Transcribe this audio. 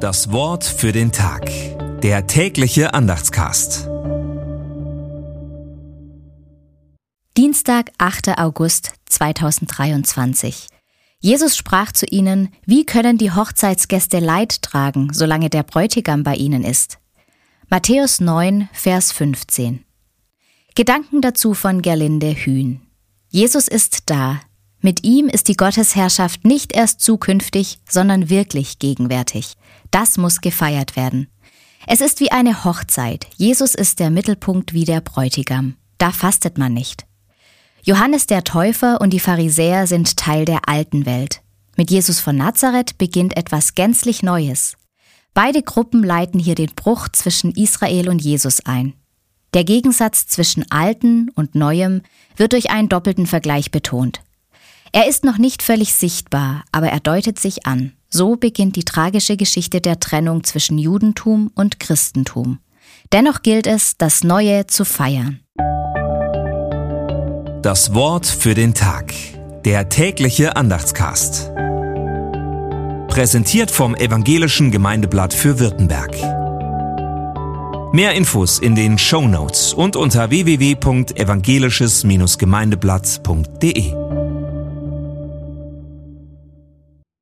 Das Wort für den Tag. Der tägliche Andachtscast. Dienstag, 8. August 2023. Jesus sprach zu ihnen, wie können die Hochzeitsgäste Leid tragen, solange der Bräutigam bei ihnen ist? Matthäus 9, Vers 15. Gedanken dazu von Gerlinde Hühn. Jesus ist da. Mit ihm ist die Gottesherrschaft nicht erst zukünftig, sondern wirklich gegenwärtig. Das muss gefeiert werden. Es ist wie eine Hochzeit. Jesus ist der Mittelpunkt wie der Bräutigam. Da fastet man nicht. Johannes der Täufer und die Pharisäer sind Teil der alten Welt. Mit Jesus von Nazareth beginnt etwas gänzlich Neues. Beide Gruppen leiten hier den Bruch zwischen Israel und Jesus ein. Der Gegensatz zwischen Alten und Neuem wird durch einen doppelten Vergleich betont. Er ist noch nicht völlig sichtbar, aber er deutet sich an. So beginnt die tragische Geschichte der Trennung zwischen Judentum und Christentum. Dennoch gilt es, das Neue zu feiern. Das Wort für den Tag. Der tägliche Andachtscast. Präsentiert vom Evangelischen Gemeindeblatt für Württemberg. Mehr Infos in den Show Notes und unter www.evangelisches-gemeindeblatt.de.